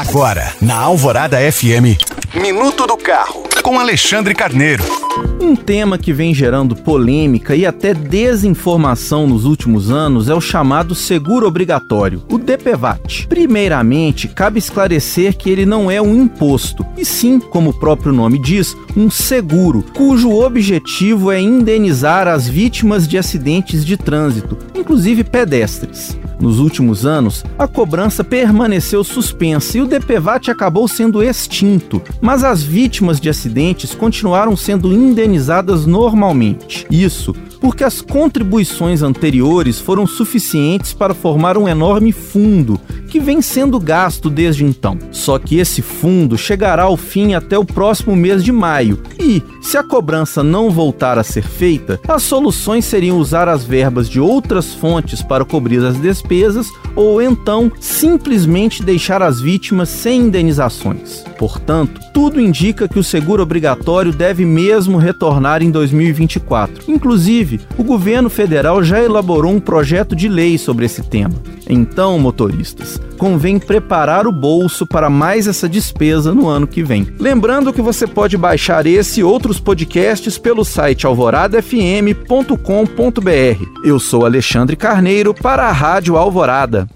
Agora, na Alvorada FM, Minuto do Carro, com Alexandre Carneiro. Um tema que vem gerando polêmica e até desinformação nos últimos anos é o chamado seguro obrigatório, o DPVAT. Primeiramente, cabe esclarecer que ele não é um imposto, e sim, como o próprio nome diz, um seguro, cujo objetivo é indenizar as vítimas de acidentes de trânsito, inclusive pedestres. Nos últimos anos, a cobrança permaneceu suspensa e o DPVAT acabou sendo extinto, mas as vítimas de acidentes continuaram sendo indenizadas normalmente. Isso porque as contribuições anteriores foram suficientes para formar um enorme fundo que vem sendo gasto desde então. Só que esse fundo chegará ao fim até o próximo mês de maio e, se a cobrança não voltar a ser feita, as soluções seriam usar as verbas de outras fontes para cobrir as despesas ou então simplesmente deixar as vítimas sem indenizações. Portanto, tudo indica que o seguro obrigatório deve mesmo retornar em 2024. Inclusive, o governo federal já elaborou um projeto de lei sobre esse tema. Então, motoristas, convém preparar o bolso para mais essa despesa no ano que vem. Lembrando que você pode baixar esse e outros podcasts pelo site alvoradafm.com.br. Eu sou Alexandre Carneiro para a Rádio Alvorada.